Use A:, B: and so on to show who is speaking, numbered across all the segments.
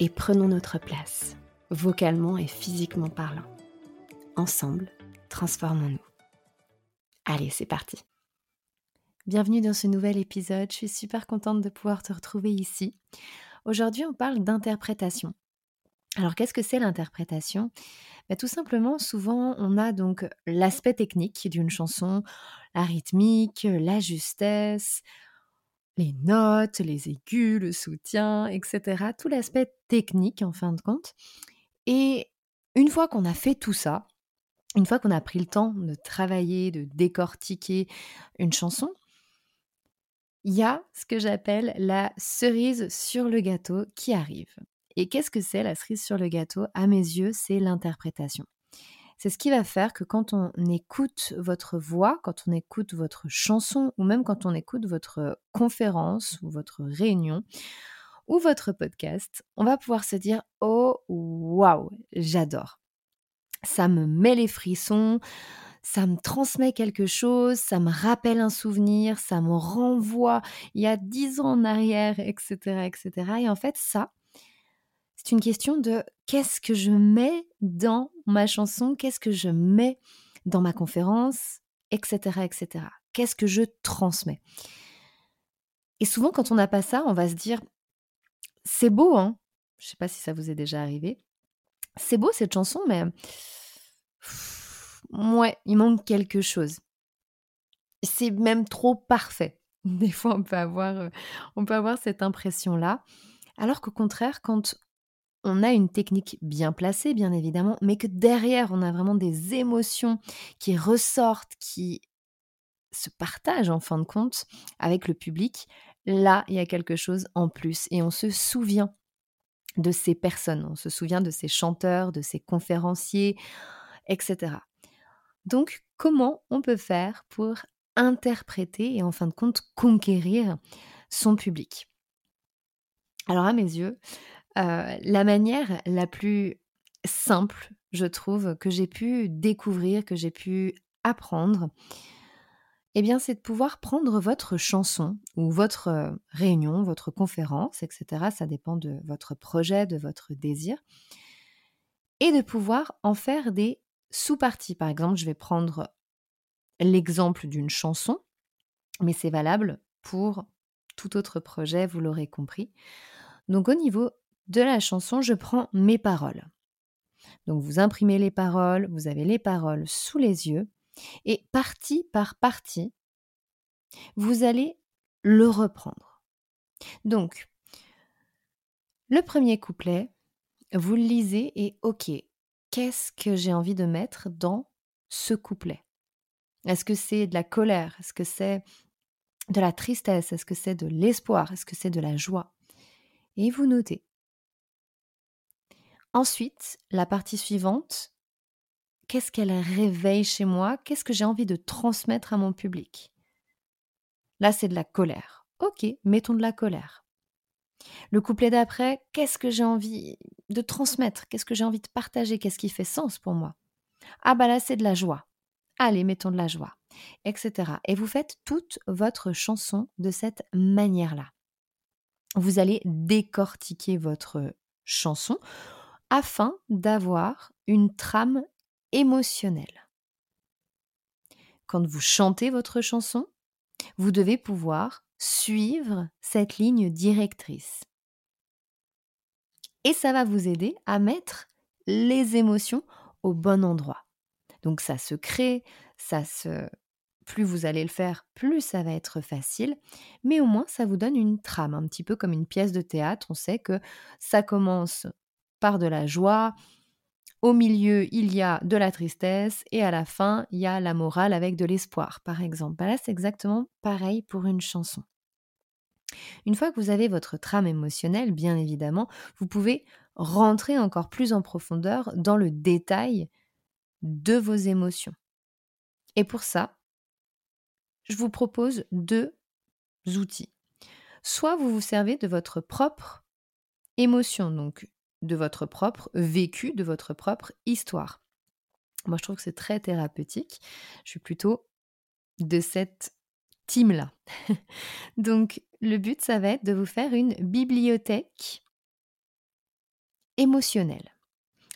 A: et prenons notre place, vocalement et physiquement parlant. Ensemble, transformons-nous. Allez, c'est parti. Bienvenue dans ce nouvel épisode, je suis super contente de pouvoir te retrouver ici. Aujourd'hui, on parle d'interprétation. Alors, qu'est-ce que c'est l'interprétation? Bah, Tout simplement, souvent, on a donc l'aspect technique d'une chanson, la rythmique, la justesse, les notes, les aigus, le soutien, etc. Tout l'aspect technique en fin de compte. Et une fois qu'on a fait tout ça, une fois qu'on a pris le temps de travailler, de décortiquer une chanson, il y a ce que j'appelle la cerise sur le gâteau qui arrive. Et qu'est-ce que c'est la cerise sur le gâteau? À mes yeux, c'est l'interprétation. C'est ce qui va faire que quand on écoute votre voix, quand on écoute votre chanson, ou même quand on écoute votre conférence ou votre réunion, ou votre podcast, on va pouvoir se dire Oh, waouh, j'adore. Ça me met les frissons, ça me transmet quelque chose, ça me rappelle un souvenir, ça me renvoie il y a dix ans en arrière, etc., etc. Et en fait, ça, c'est une question de qu'est-ce que je mets dans ma chanson, qu'est-ce que je mets dans ma conférence, etc., etc. Qu'est-ce que je transmets? Et souvent, quand on n'a pas ça, on va se dire c'est beau, hein Je ne sais pas si ça vous est déjà arrivé. C'est beau cette chanson, mais ouais, il manque quelque chose. C'est même trop parfait. Des fois, on peut avoir, euh, on peut avoir cette impression-là. Alors qu'au contraire, quand on a une technique bien placée, bien évidemment, mais que derrière, on a vraiment des émotions qui ressortent, qui se partagent en fin de compte avec le public, là, il y a quelque chose en plus et on se souvient de ces personnes, on se souvient de ces chanteurs, de ces conférenciers, etc. Donc, comment on peut faire pour interpréter et en fin de compte conquérir son public? Alors à mes yeux, la manière la plus simple, je trouve, que j'ai pu découvrir, que j'ai pu apprendre, eh bien, c'est de pouvoir prendre votre chanson ou votre réunion, votre conférence, etc. Ça dépend de votre projet, de votre désir. Et de pouvoir en faire des sous-parties. Par exemple, je vais prendre l'exemple d'une chanson, mais c'est valable pour tout autre projet, vous l'aurez compris. Donc au niveau de la chanson, je prends mes paroles. Donc vous imprimez les paroles, vous avez les paroles sous les yeux, et partie par partie, vous allez le reprendre. Donc, le premier couplet, vous le lisez et ok, qu'est-ce que j'ai envie de mettre dans ce couplet? Est-ce que c'est de la colère? Est-ce que c'est de la tristesse? Est-ce que c'est de l'espoir? Est-ce que c'est de la joie? Et vous notez. Ensuite, la partie suivante, qu'est-ce qu'elle réveille chez moi? Qu'est-ce que j'ai envie de transmettre à mon public? Là, c'est de la colère. Ok, mettons de la colère. Le couplet d'après, qu'est-ce que j'ai envie de transmettre? Qu'est-ce que j'ai envie de partager? Qu'est-ce qui fait sens pour moi? Ah bah là, c'est de la joie. Allez, mettons de la joie, etc. Et vous faites toute votre chanson de cette manière-là. Vous allez décortiquer votre chanson afin d'avoir une trame émotionnelle. Quand vous chantez votre chanson, vous devez pouvoir suivre cette ligne directrice. Et ça va vous aider à mettre les émotions au bon endroit. Donc ça se crée, ça se plus vous allez le faire, plus ça va être facile, mais au moins ça vous donne une trame, un petit peu comme une pièce de théâtre. On sait que ça commence par de la joie, au milieu, il y a de la tristesse et à la fin, il y a la morale avec de l'espoir, par exemple. Bah là, c'est exactement pareil pour une chanson. Une fois que vous avez votre trame émotionnelle, bien évidemment, vous pouvez rentrer encore plus en profondeur dans le détail de vos émotions. Et pour ça, je vous propose deux outils. Soit vous vous servez de votre propre émotion, donc de votre propre vécu, de votre propre histoire. Moi, je trouve que c'est très thérapeutique. Je suis plutôt de cette team-là. Donc, le but, ça va être de vous faire une bibliothèque émotionnelle.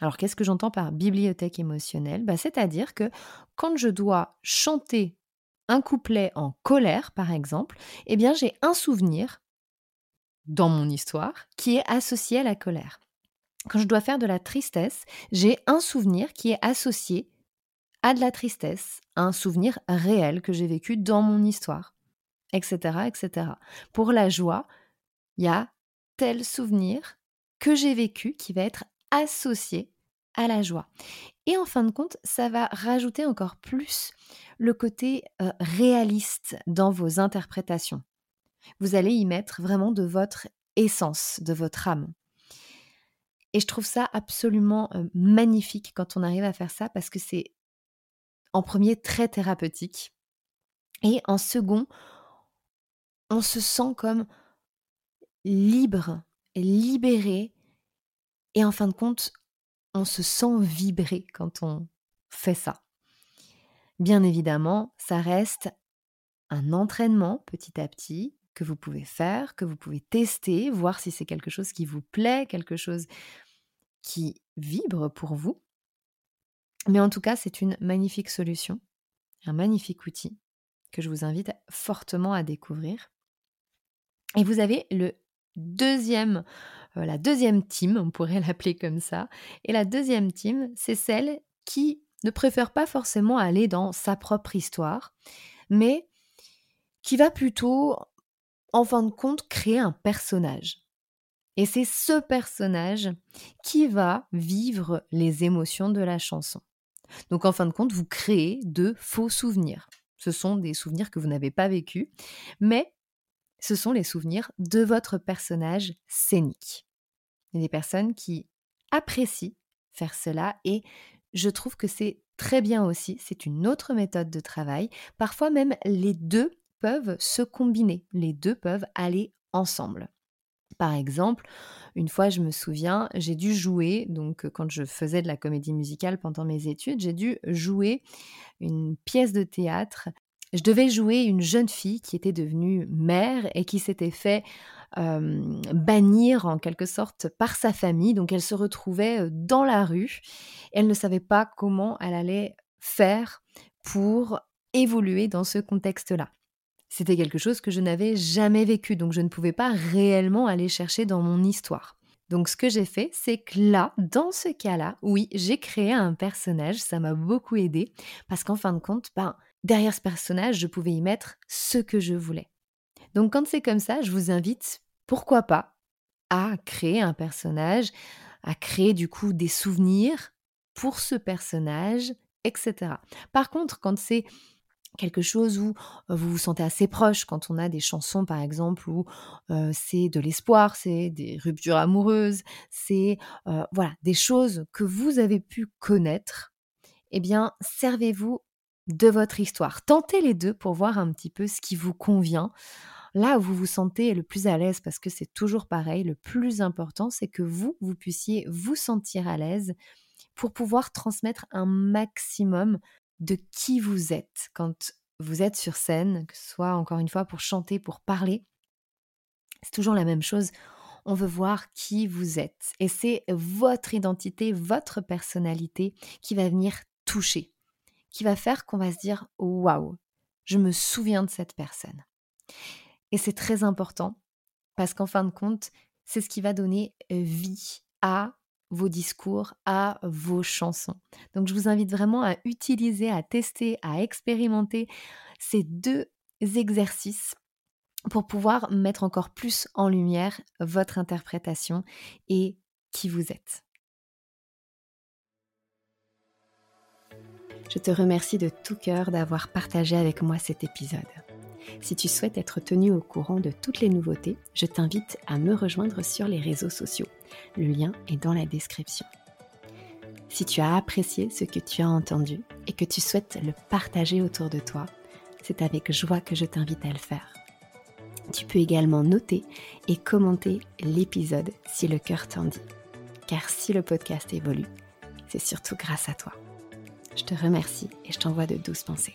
A: Alors, qu'est-ce que j'entends par bibliothèque émotionnelle? Bah, C'est-à-dire que quand je dois chanter un couplet en colère, par exemple, eh bien, j'ai un souvenir dans mon histoire qui est associé à la colère quand je dois faire de la tristesse, j'ai un souvenir qui est associé à de la tristesse, un souvenir réel que j'ai vécu dans mon histoire, etc., etc. Pour la joie, il y a tel souvenir que j'ai vécu qui va être associé à la joie. Et en fin de compte, ça va rajouter encore plus le côté euh, réaliste dans vos interprétations. Vous allez y mettre vraiment de votre essence, de votre âme. Et je trouve ça absolument magnifique quand on arrive à faire ça parce que c'est en premier très thérapeutique et en second, on se sent comme libre, libéré et en fin de compte, on se sent vibrer quand on fait ça. Bien évidemment, ça reste un entraînement petit à petit que vous pouvez faire, que vous pouvez tester, voir si c'est quelque chose qui vous plaît, quelque chose qui vibre pour vous. Mais en tout cas, c'est une magnifique solution, un magnifique outil que je vous invite fortement à découvrir. Et vous avez le deuxième, euh, la deuxième team, on pourrait l'appeler comme ça. Et la deuxième team, c'est celle qui ne préfère pas forcément aller dans sa propre histoire, mais qui va plutôt, en fin de compte, créer un personnage. Et c'est ce personnage qui va vivre les émotions de la chanson. Donc en fin de compte, vous créez de faux souvenirs. Ce sont des souvenirs que vous n'avez pas vécus, mais ce sont les souvenirs de votre personnage scénique. Il y a des personnes qui apprécient faire cela et je trouve que c'est très bien aussi. C'est une autre méthode de travail. Parfois même les deux peuvent se combiner, les deux peuvent aller ensemble. Par exemple, une fois, je me souviens, j'ai dû jouer, donc quand je faisais de la comédie musicale pendant mes études, j'ai dû jouer une pièce de théâtre. Je devais jouer une jeune fille qui était devenue mère et qui s'était fait bannir en quelque sorte par sa famille. Donc elle se retrouvait dans la rue. Elle ne savait pas comment elle allait faire pour évoluer dans ce contexte-là. C'était quelque chose que je n'avais jamais vécu, donc je ne pouvais pas réellement aller chercher dans mon histoire. Donc ce que j'ai fait, c'est que là, dans ce cas-là, oui, j'ai créé un personnage, ça m'a beaucoup aidé, parce qu'en fin de compte, ben, derrière ce personnage, je pouvais y mettre ce que je voulais. Donc quand c'est comme ça, je vous invite, pourquoi pas, à créer un personnage, à créer du coup des souvenirs pour ce personnage, etc. Par contre, quand c'est quelque chose où vous vous sentez assez proche quand on a des chansons par exemple où c'est de l'espoir, c'est des ruptures amoureuses, c'est voilà des choses que vous avez pu connaître. Eh bien, servez-vous de votre histoire. Tentez les deux pour voir un petit peu ce qui vous convient. Là où vous vous sentez le plus à l'aise, parce que c'est toujours pareil, le plus important, c'est que vous, vous puissiez vous sentir à l'aise pour pouvoir transmettre un maximum de qui vous êtes quand vous êtes sur scène, que ce soit encore une fois pour chanter, pour parler. C'est toujours la même chose. On veut voir qui vous êtes. Et c'est votre identité, votre personnalité qui va venir toucher, qui va faire qu'on va se dire waouh, je me souviens de cette personne. Et c'est très important parce qu'en fin de compte, c'est ce qui va donner vie à vos discours à vos chansons. Donc je vous invite vraiment à utiliser, à tester, à expérimenter ces deux exercices pour pouvoir mettre encore plus en lumière votre interprétation et qui vous êtes. Je te remercie de tout cœur d'avoir partagé avec moi cet épisode. Si tu souhaites être tenu au courant de toutes les nouveautés, je t'invite à me rejoindre sur les réseaux sociaux. Le lien est dans la description. Si tu as apprécié ce que tu as entendu et que tu souhaites le partager autour de toi, c'est avec joie que je t'invite à le faire. Tu peux également noter et commenter l'épisode si le cœur t'en dit. Car si le podcast évolue, c'est surtout grâce à toi. Je te remercie et je t'envoie de douces pensées.